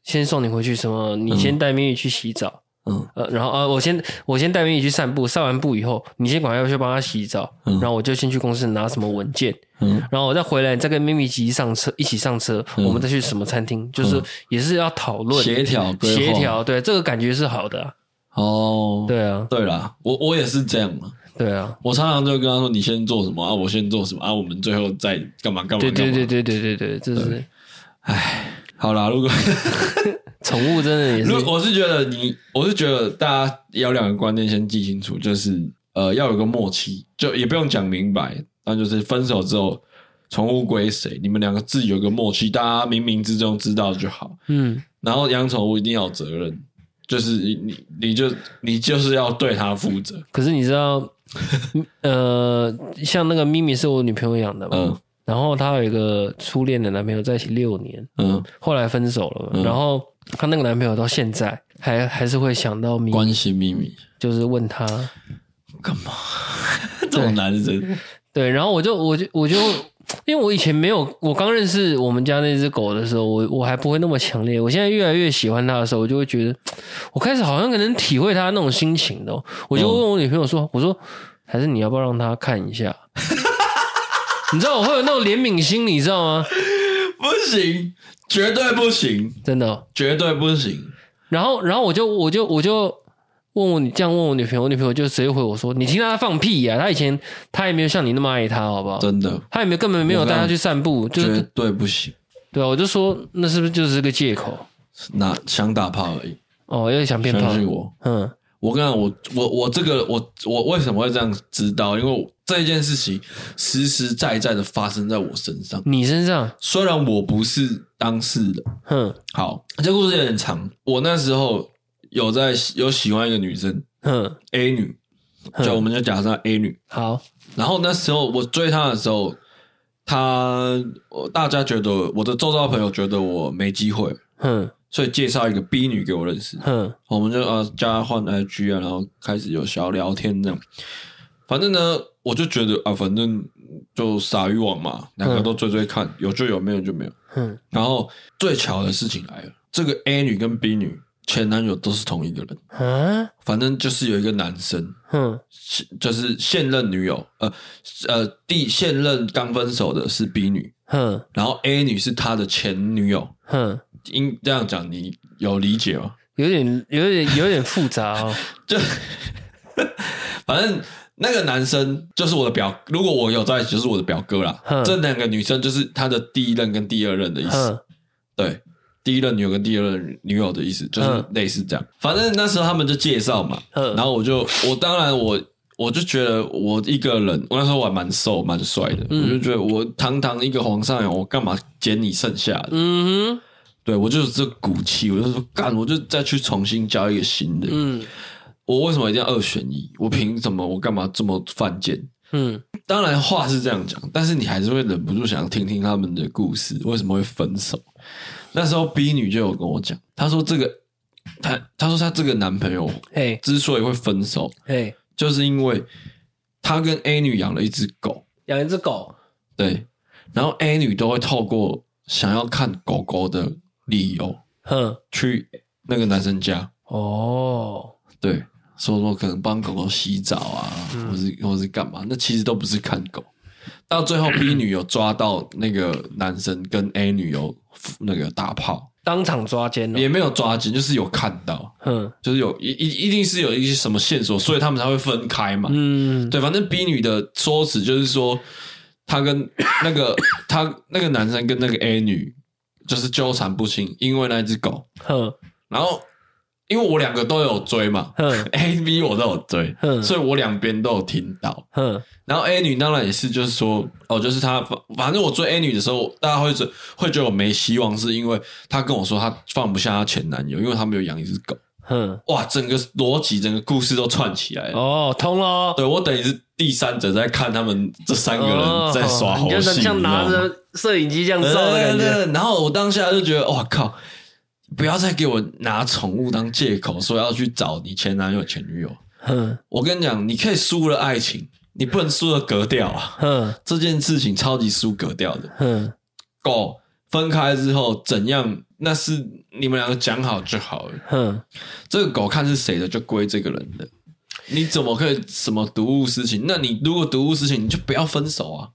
先送你回去，什么你先带咪咪去洗澡，嗯，呃，然后啊，我先我先带咪咪去散步，散完步以后，你先赶快要去帮他洗澡，嗯，然后我就先去公司拿什么文件，嗯，然后我再回来再跟咪咪一起上车，一起上车，我们再去什么餐厅，就是也是要讨论协调协调，对，这个感觉是好的啊。哦，对啊，对啦，我我也是这样嘛。对啊，我常常就跟他说：“你先做什么啊？我先做什么啊？我们最后再干嘛干嘛？”对对对对对对对，这是。唉，好啦，如果 宠物真的也是，我是觉得你，我是觉得大家要两个观念先记清楚，就是呃，要有个默契，就也不用讲明白，那就是分手之后，宠物归谁，你们两个自己有个默契，大家冥冥之中知道就好。嗯，然后养宠物一定要有责任。就是你你你就你就是要对他负责。可是你知道，呃，像那个咪咪是我女朋友养的嘛，嗯，然后她有一个初恋的男朋友在一起六年，嗯，后来分手了，嗯，然后她那个男朋友到现在还还是会想到咪咪，关心咪咪，就是问他干嘛？这种男人，对，然后我就我就我就。因为我以前没有，我刚认识我们家那只狗的时候，我我还不会那么强烈。我现在越来越喜欢它的时候，我就会觉得，我开始好像可能体会它那种心情的。我就问我女朋友说：“我说，还是你要不要让它看一下？” 你知道我会有那种怜悯心，你知道吗？不行，绝对不行，真的，绝对不行。然后，然后我就我就我就。问我你这样问我女朋友，我女朋友就直接回我说：“你听他放屁呀、啊！他以前他也没有像你那么爱他，好不好？真的，他也没有根本没有带他去散步，就是绝对不行。对啊，我就说那是不是就是个借口？那想打炮而已。哦，又想变胖。相信我，嗯，我跟你讲，我我我这个我我为什么会这样知道？因为这件事情实实在在的发生在我身上。你身上？虽然我不是当事人，哼，好，这故事有点长。我那时候有在有喜欢一个女生，嗯，A 女，就我们就假设 A 女。好，然后那时候我追她的时候。她，大家觉得我的周遭朋友觉得我没机会，嗯，所以介绍一个 B 女给我认识，嗯，我们就呃加换 IG 啊，然后开始有小聊天这样。反正呢，我就觉得啊，反正就撒渔网嘛，两个都追追看，有就有，没有就没有，嗯。然后最巧的事情来了，这个 A 女跟 B 女。前男友都是同一个人，嗯，反正就是有一个男生，嗯，就是现任女友，呃呃，第现任刚分手的是 B 女，哼，然后 A 女是他的前女友，哼，应这样讲你有理解吗？有点有点有点复杂哦，就 反正那个男生就是我的表，如果我有在一起，就是我的表哥啦。嗯，这两个女生就是他的第一任跟第二任的意思，嗯，对。第一任女友跟第二任女友的意思就是类似这样，反正那时候他们就介绍嘛，然后我就我当然我我就觉得我一个人，我那时候我还蛮瘦蛮帅的，我就觉得我堂堂一个皇上呀，我干嘛捡你剩下的？嗯哼，对我就是这骨气，我就说干，我就再去重新交一个新的。嗯，我为什么一定要二选一？我凭什么？我干嘛这么犯贱？嗯，当然话是这样讲，但是你还是会忍不住想听听他们的故事，为什么会分手？那时候 B 女就有跟我讲，她说这个，她她说她这个男朋友，嘿，之所以会分手，嘿，就是因为她跟 A 女养了一只狗，养一只狗，对，然后 A 女都会透过想要看狗狗的理由，哼，去那个男生家，哦，对，说说可能帮狗狗洗澡啊，嗯、或是或是干嘛，那其实都不是看狗。到最后，B 女有抓到那个男生跟 A 女有那个打炮，当场抓奸了，也没有抓奸，就是有看到，嗯，就是有一一一定是有一些什么线索，所以他们才会分开嘛，嗯，对，反正 B 女的说辞就是说，她跟那个 她那个男生跟那个 A 女就是纠缠不清，因为那只狗，哼，然后。因为我两个都有追嘛，A、B 我都有追，所以我两边都有听到。然后 A 女当然也是，就是说，哦，就是她，反正我追 A 女的时候，大家会觉会觉得我没希望，是因为她跟我说她放不下她前男友，因为她没有养一只狗。哼哇，整个逻辑，整个故事都串起来了。哦，通了。对，我等于是第三者在看他们这三个人在耍猴戏，像拿着摄影机这样照的感觉。然后我当下就觉得，哇靠！不要再给我拿宠物当借口，说要去找你前男友、前女友。哼，我跟你讲，你可以输了爱情，你不能输了格调啊。哼，这件事情超级输格调的。哼，狗分开之后怎样？那是你们两个讲好就好了。哼，这个狗看是谁的，就归这个人的。你怎么可以什么睹物思情？那你如果睹物思情，你就不要分手啊。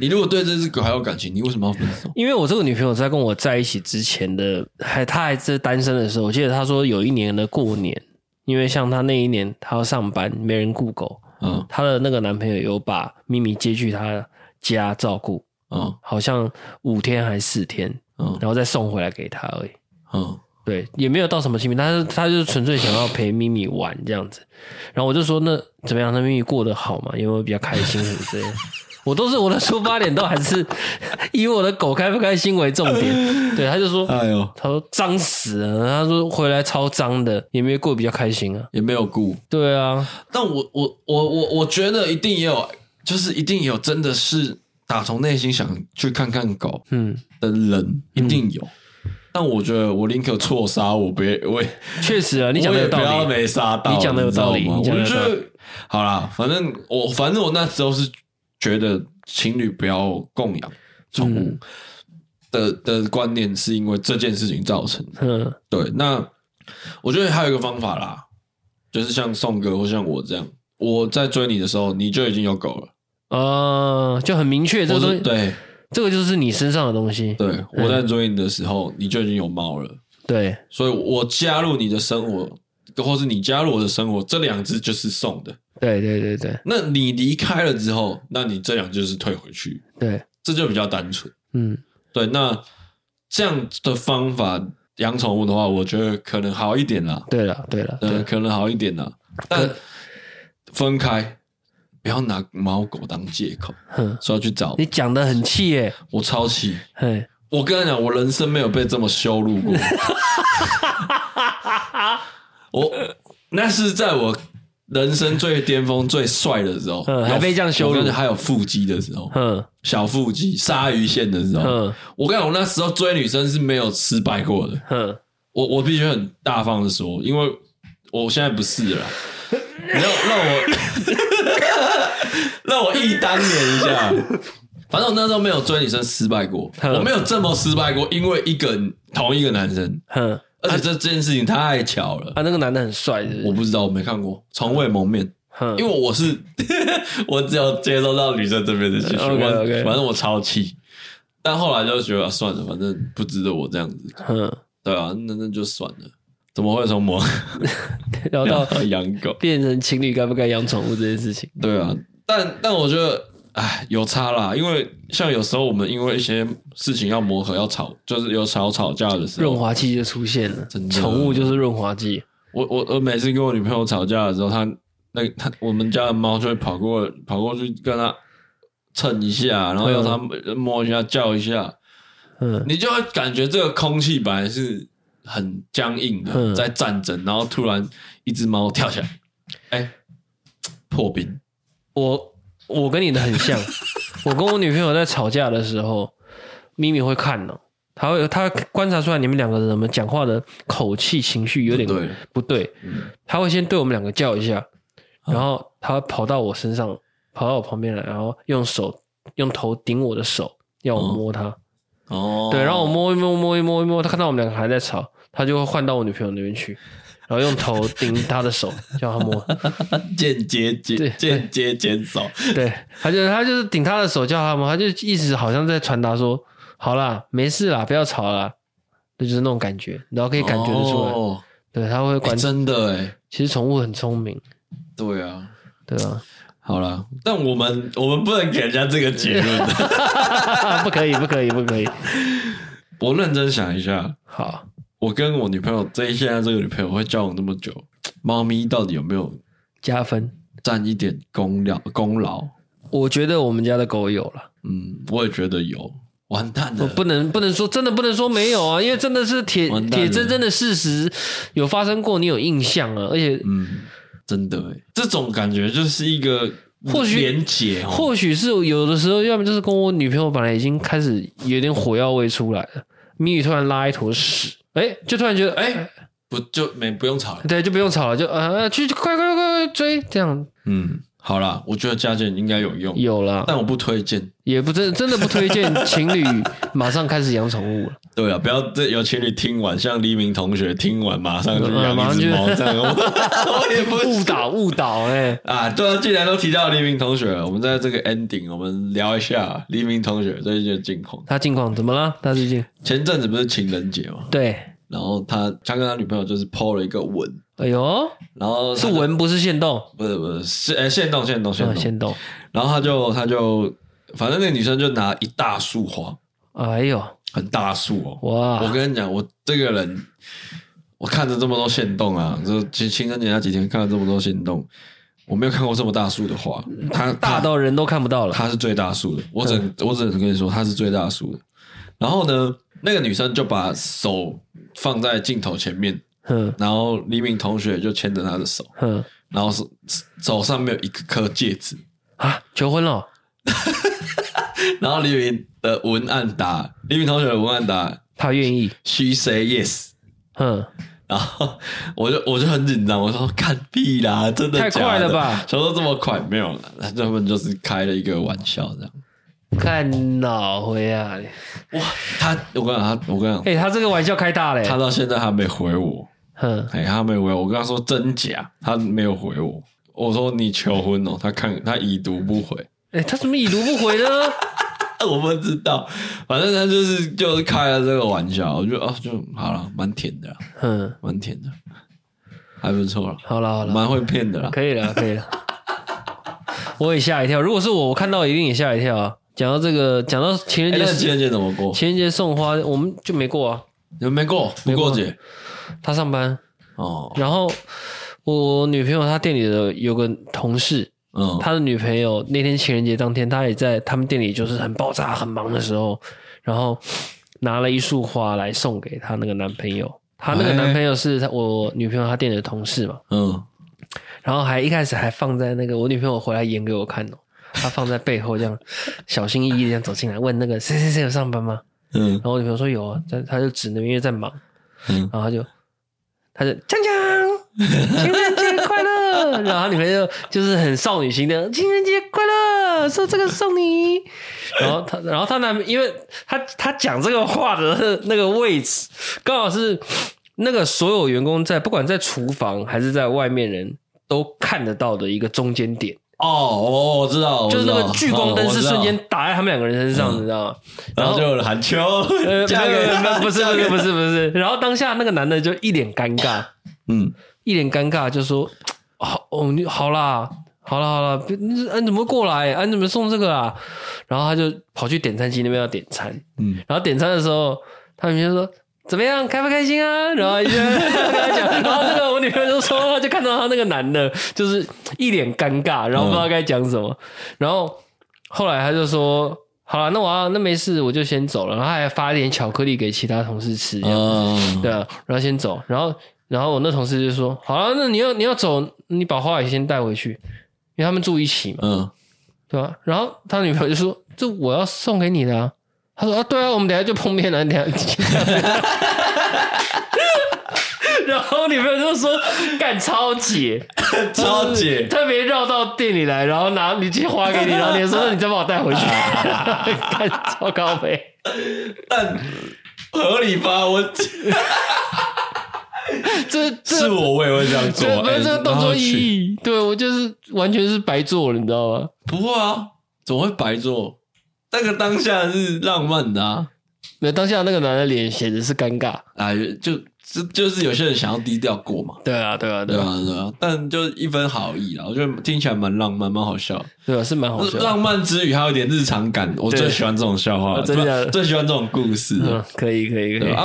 你如果对这只狗还有感情，你为什么要分手？因为我这个女朋友在跟我在一起之前的，还她还是单身的时候，我记得她说有一年的过年，因为像她那一年她要上班，没人顾狗，嗯，她的那个男朋友有把咪咪接去她家照顾，嗯，好像五天还是四天，嗯，然后再送回来给她而已，嗯，对，也没有到什么亲密，但是她就是纯粹想要陪咪咪玩这样子，然后我就说那怎么样？那咪咪过得好吗？因为比较开心什么之类的。我都是我的出发点都还是 以我的狗开不开心为重点。对，他就说，哎呦，他说脏死了，他说回来超脏的，也没有过比较开心啊，也没有顾。对啊，但我我我我我觉得一定也有，就是一定有真的是打从内心想去看看狗，嗯的人一定有。嗯、但我觉得我宁可错杀，我不我 确实啊，你讲的有道理，不要没杀到，你讲的有道理，我觉得好啦，反正我反正我那时候是。觉得情侣不要供养宠物的、嗯、的观念，是因为这件事情造成的。嗯，对。那我觉得还有一个方法啦，就是像宋哥或像我这样，我在追你的时候，你就已经有狗了。呃，就很明确，这个东西，对，这个就是你身上的东西。对，我在追你的时候，你就已经有猫了。对，所以我加入你的生活，或是你加入我的生活，这两只就是送的。对对对对，那你离开了之后，那你这两就是退回去，对，这就比较单纯。嗯，对，那这样的方法养宠物的话，我觉得可能好一点啦。对了，对了，对，可能好一点啦。但分开，不要拿猫狗当借口，说要去找。你讲的很气耶，我超气。嘿，我跟你讲，我人生没有被这么羞辱过。我那是在我。人生最巅峰、最帅的时候，还被这样羞辱，还有腹肌的时候，嗯小腹肌、鲨鱼线的时候，我跟你讲，我那时候追女生是没有失败过的。我我必须很大方的说，因为我现在不是了。你要让我 让我忆当年一下，反正我那时候没有追女生失败过，我没有这么失败过，因为一个同一个男生。而且这这件事情太巧了，啊，那个男的很帅，我不知道，我没看过，从未谋面，因为我是 我只有接收到女生这边的信息，反正我超气，但后来就觉得算了，反正不值得我这样子，嗯，对啊，那那就算了，怎么会从魔 聊到 养狗变成情侣该不该养宠物这件事情？对啊，但但我觉得。哎，有差啦，因为像有时候我们因为一些事情要磨合、要吵，就是有吵吵架的时候，润滑剂就出现了。真的，宠物就是润滑剂。我我我每次跟我女朋友吵架的时候，她那她我们家的猫就会跑过跑过去跟她蹭一下，然后要它摸一下、叫一下。嗯，你就会感觉这个空气本来是很僵硬的，嗯、在战争，然后突然一只猫跳起来，哎，破冰。我。我跟你的很像，我跟我女朋友在吵架的时候，咪咪会看呢，她会她观察出来你们两个人怎么讲话的口气情绪有点不对，她会先对我们两个叫一下，然后她跑到我身上，跑到我旁边来，然后用手用头顶我的手，要我摸她。哦，对，然后我摸一摸摸一摸一摸，她看到我们两个还在吵，她就会换到我女朋友那边去。然后用头顶他的手，叫他摸，间接减间接减少。对，他就他就是顶他的手叫他摸，他就一直好像在传达说：“好啦，没事啦，不要吵啦。”就是那种感觉，然后可以感觉得出来。哦、对，他会管、欸、真的哎，其实宠物很聪明。对啊，对啊。好了，但我们我们不能给人家这个结论，不可以，不可以，不可以。我认真想一下，好。我跟我女朋友，这现在这个女朋友会交往那么久，猫咪到底有没有加分，占一点功劳功劳？我觉得我们家的狗有了，嗯，我也觉得有。完蛋了，不能不能说真的不能说没有啊，因为真的是铁铁铮铮的事实有发生过，你有印象啊，而且嗯，真的诶，这种感觉就是一个或许连结，或许是有的时候，要么就是跟我女朋友本来已经开始有点火药味出来了，咪咪突然拉一坨屎。哎，就突然觉得，哎，不就没不用吵了？对，就不用吵了，就呃，去快快快快追，这样。嗯，好啦，我觉得加减应该有用，有啦，但我不推荐，也不真真的不推荐 情侣马上开始养宠物了。对啊，不要这有情侣听完，像黎明同学听完马上就养一只猫这样，我 也不误导误导哎啊！对啊，既然都提到黎明同学了，我们在这个 ending，我们聊一下黎明同学最近的近况。他近况怎么了？他最近前阵子不是情人节吗？对。然后他他跟他女朋友就是 po 了一个文，哎呦，然后是文不是限动，不是不是是哎限动限动限动。限动，然后他就他就反正那个女生就拿一大束花，哎呦，很大束哦，哇！我跟你讲，我这个人我看着这么多限动啊，就其实情人节那几天看了这么多限动，我没有看过这么大束的花，它大到人都看不到了，它是最大束的，我只能我只能跟你说它是最大束的，然后呢，那个女生就把手。放在镜头前面，然后黎明同学就牵着她的手，然后手手上面有一颗戒指啊，求婚了。然后黎明的文案答，黎明同学的文案答，他愿意，She say yes，嗯，然后我就我就很紧张，我说看屁啦，真的太快了吧？说说这么快没有了，他们就是开了一个玩笑这样。看脑回啊！哇，他我跟你讲，他我跟你讲，哎，他这个玩笑开大了，他到现在还没回我，哼，哎，他没回我，我跟他说真假，他没有回我，我说你求婚哦，他看他已读不回，哎，他怎么已读不回呢？我不知道，反正他就是就是开了这个玩笑，我觉得哦就好了，蛮甜的，嗯，蛮甜的，还不错了，好了好了，蛮会骗的啦，可以了可以了，我也吓一跳，如果是我，我看到一定也吓一跳啊。讲到这个，讲到情人节，情人节怎么过？情人节送花，我们就没过啊。有没过？没过节？他上班哦。然后我女朋友她店里的有个同事，嗯，他的女朋友那天情人节当天，他也在他们店里，就是很爆炸、很忙的时候，然后拿了一束花来送给他那个男朋友。他那个男朋友是他我女朋友她店里的同事嘛，嗯。然后还一开始还放在那个我女朋友回来演给我看哦，他放在背后这样小心翼翼这样走进来问那个谁谁谁有上班吗？嗯，然后我女朋友说有啊，他他就指那边因为在忙，嗯，然后他就他就锵锵，情人节快乐，然后他女朋友就就是很少女心的情人节快乐，说这个送你，然后他然后他男因为他他讲这个话的那个位置刚好是那个所有员工在不管在厨房还是在外面人。都看得到的一个中间点哦，我我知道，就是那个聚光灯是瞬间打在他们两个人身上，你知道吗？然后就喊秋，嫁给不是不是不是不是，然后当下那个男的就一脸尴尬，嗯，一脸尴尬就说：“好哦，你好啦，好了好了，你你怎么过来？你怎么送这个啊？”然后他就跑去点餐机那边要点餐，嗯，然后点餐的时候，他女朋友说。怎么样，开不开心啊？然后就跟他讲，然后那个我女朋友就说，就看到他那个男的，就是一脸尴尬，然后不知道该讲什么。嗯、然后后来他就说：“好了，那我要那没事，我就先走了。”然后他还发一点巧克力给其他同事吃，这样、嗯、对啊。然后先走，然后然后我那同事就说：“好了，那你要你要走，你把花也先带回去，因为他们住一起嘛，嗯，对吧？”然后他女朋友就说：“这我要送给你的啊。”他说啊，对啊，我们等下就碰面了，等下。然后女朋友就说：“干超姐，超姐，特别绕到店里来，然后拿礼金花给你，然后你说你再帮我带回去，干超高呗。但合理吧？我这这是我，我也会这样做。没有这个动作意义，对我就是完全是白做了，你知道吗？不会啊，怎么会白做？那个当下是浪漫的啊，那当下那个男的脸显得是尴尬。啊，就就就是有些人想要低调过嘛，对啊，对啊，对啊，对啊，但就一分好意啊，我觉得听起来蛮浪漫，蛮好笑，对啊，是蛮好笑，浪漫之余还有点日常感，我最喜欢这种笑话，真的。最喜欢这种故事，可以，可以，可以。啊！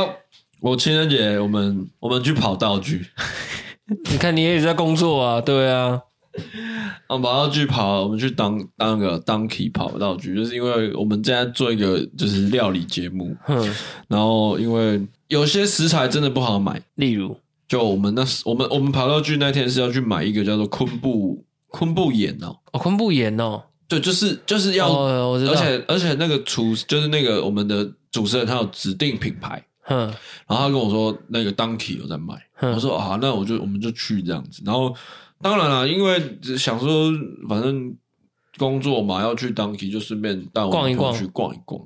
我情人节我们我们去跑道具，你看你也在工作啊，对啊。啊，跑道具跑，我们去当当个 Donkey 跑道具，就是因为我们现在做一个就是料理节目，嗯，然后因为有些食材真的不好买，例如，就我们那时我们我们跑道具那天是要去买一个叫做昆布昆布盐哦，哦，昆布盐哦，对，就是就是要，哦、而且而且那个厨就是那个我们的主持人他有指定品牌，嗯，然后他跟我说那个 Donkey 有在卖，嗯、我说啊，那我就我们就去这样子，然后。当然了，因为想说，反正工作嘛，要去当地，就顺便带我逛一逛去逛一逛。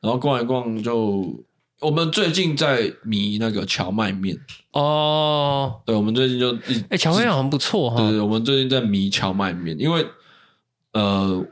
然后逛一逛，就我们最近在迷那个荞麦面哦。对，我们最近就哎，荞麦面好像不错哈。对，我们最近在迷荞麦面，因为呃，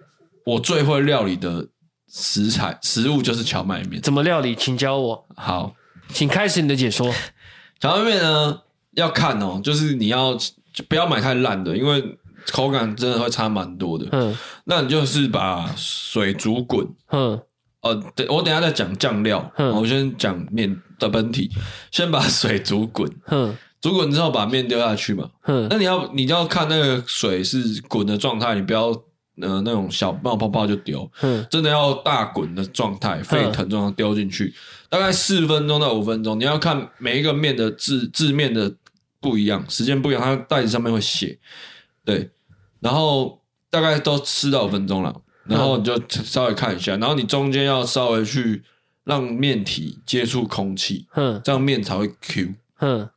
我最会料理的食材食物就是荞麦面。怎么料理？请教我。好，请开始你的解说。荞麦面呢，要看哦，就是你要。就不要买太烂的，因为口感真的会差蛮多的。嗯，那你就是把水煮滚。嗯，呃，等我等下再讲酱料。嗯，我先讲面的本体，先把水煮滚。嗯，煮滚之后把面丢下去嘛。嗯，那你要你要看那个水是滚的状态，你不要呃那种小冒泡泡就丢。嗯，真的要大滚的状态，沸腾状态丢进去，大概四分钟到五分钟。你要看每一个面的制制面的。不一样，时间不一样，它袋子上面会写，对，然后大概都吃到五分钟了，然后你就稍微看一下，然后你中间要稍微去让面体接触空气，嗯，这样面才会 Q，嗯，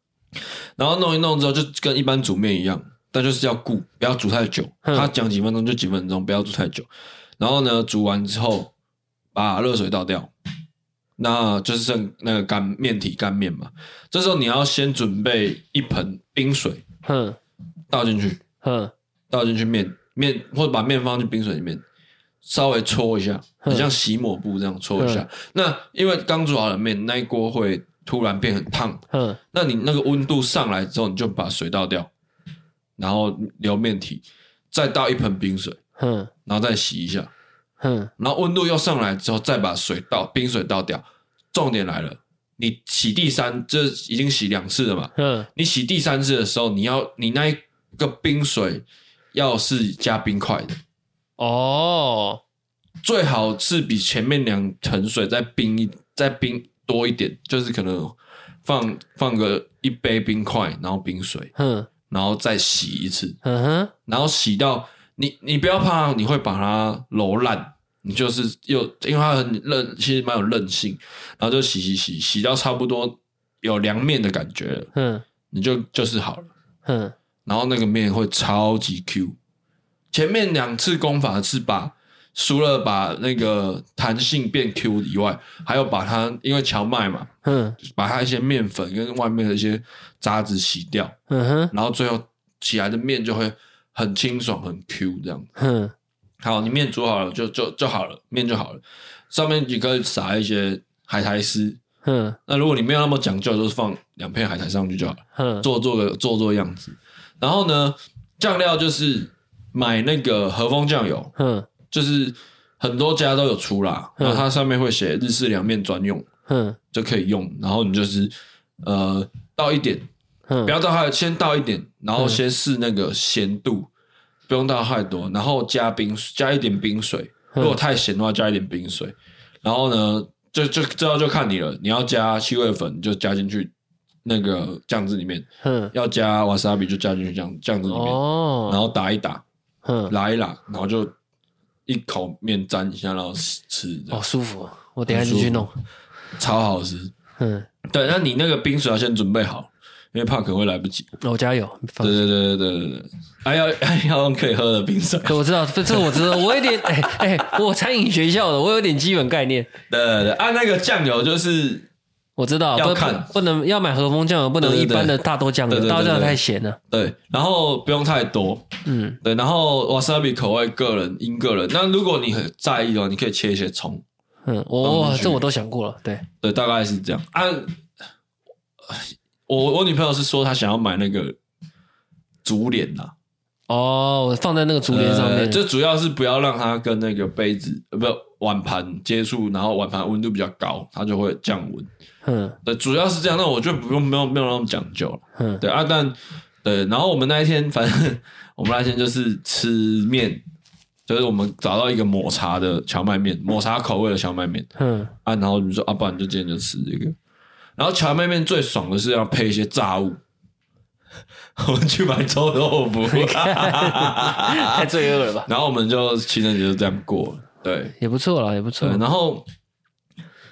然后弄一弄之后就跟一般煮面一样，但就是要顾，不要煮太久，他讲几分钟就几分钟，不要煮太久，然后呢，煮完之后把热水倒掉。那就是剩那个干面体干面嘛，这时候你要先准备一盆冰水，哼，倒进去，哼，倒进去面面或者把面放进冰水里面，稍微搓一下，很像洗抹布这样搓一下。那因为刚煮好的面，那一锅会突然变很烫，嗯，那你那个温度上来之后，你就把水倒掉，然后留面体，再倒一盆冰水，哼，然后再洗一下。嗯，然后温度又上来之后，再把水倒冰水倒掉。重点来了，你洗第三，这已经洗两次了嘛？嗯，你洗第三次的时候，你要你那一个冰水要是加冰块的。哦，最好是比前面两层水再冰一再冰多一点，就是可能放放个一杯冰块，然后冰水，嗯，然后再洗一次，嗯哼，然后洗到你你不要怕你会把它揉烂。你就是又因为它很韧，其实蛮有韧性，然后就洗洗洗洗到差不多有凉面的感觉了，嗯，你就就是好了，嗯，然后那个面会超级 Q。前面两次功法是把除了把那个弹性变 Q 以外，还有把它因为荞麦嘛，嗯，把它一些面粉跟外面的一些渣子洗掉，嗯哼，然后最后起来的面就会很清爽很 Q 这样，嗯。好，你面煮好了就就就好了，面就好了。上面你可以撒一些海苔丝，嗯，那如果你没有那么讲究，就是放两片海苔上去就好了，嗯，做做个做做样子。然后呢，酱料就是买那个和风酱油，嗯，就是很多家都有出啦，然后它上面会写日式凉面专用，嗯，就可以用。然后你就是呃倒一点，嗯，不要倒太，先倒一点，然后先试那个咸度。不用倒太多，然后加冰，加一点冰水。如果太咸的话，加一点冰水。然后呢，就就这道就看你了。你要加七味粉，就加进去那个酱汁里面。嗯，要加瓦萨比，就加进去酱酱汁里面。哦，然后打一打，嗯，拉一拉，然后就一口面沾一下，然后吃。哦，舒服。我等下就去弄，超好吃。嗯，对，那你那个冰水要先准备好。因为怕可能会来不及，我加油。对对对对对对，还要还 要用可以喝的冰水。可我知道，这这我知道，我有点 哎哎，我餐饮学校的，我有点基本概念。对对对，啊，那个酱油就是我知道，要看不能要买和风酱油，不能一般的大豆酱油，大豆酱油太咸了。对，然后不用太多，嗯，对，然后 wasabi 口味个人因个人。那如果你很在意的话，你可以切一些葱。嗯，我这我都想过了，对对，大概是这样啊。我我女朋友是说她想要买那个竹帘呐，哦，放在那个竹帘上面，就主要是不要让它跟那个杯子呃不碗盘接触，然后碗盘温度比较高，它就会降温。嗯，对，主要是这样。那我就不用没有没有那么讲究了。嗯，对啊，但对，然后我们那一天反正 我们那一天就是吃面，就是我们找到一个抹茶的荞麦面，抹茶口味的荞麦面。嗯，啊，然后你说啊，不然就今天就吃这个。然后荞麦面最爽的是要配一些炸物，我们去买臭豆腐，太罪恶了吧？然后我们就情人节就这样过，对，也不错啦，也不错。然后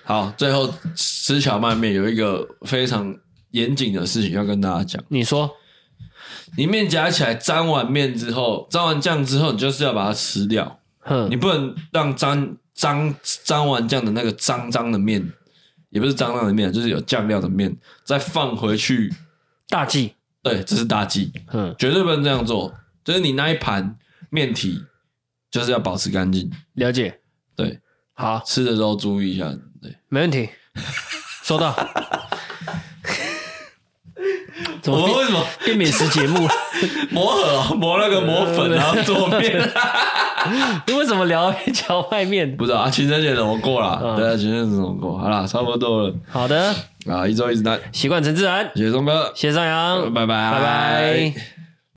好，最后吃荞麦面有一个非常严谨的事情要跟大家讲。你说，你面夹起来沾完面之后，沾完酱之后，你就是要把它吃掉，哼，你不能让沾沾沾完酱的那个脏脏的面。也不是脏脏的面，就是有酱料的面，再放回去大忌。对，这是大忌，嗯，绝对不能这样做。就是你那一盘面体，就是要保持干净。了解，对，好，吃的时候注意一下。对，没问题，收到。怎么为什么变美食节目？磨合磨那个磨粉，然后做面。你为什么聊荞麦面？不知道啊，情人节怎么过啦？嗯、对啊，情人节怎么过？好啦，差不多了。好的，啊，一周一直单，习惯成自然。谢谢钟哥，谢谢张扬，拜拜，拜拜。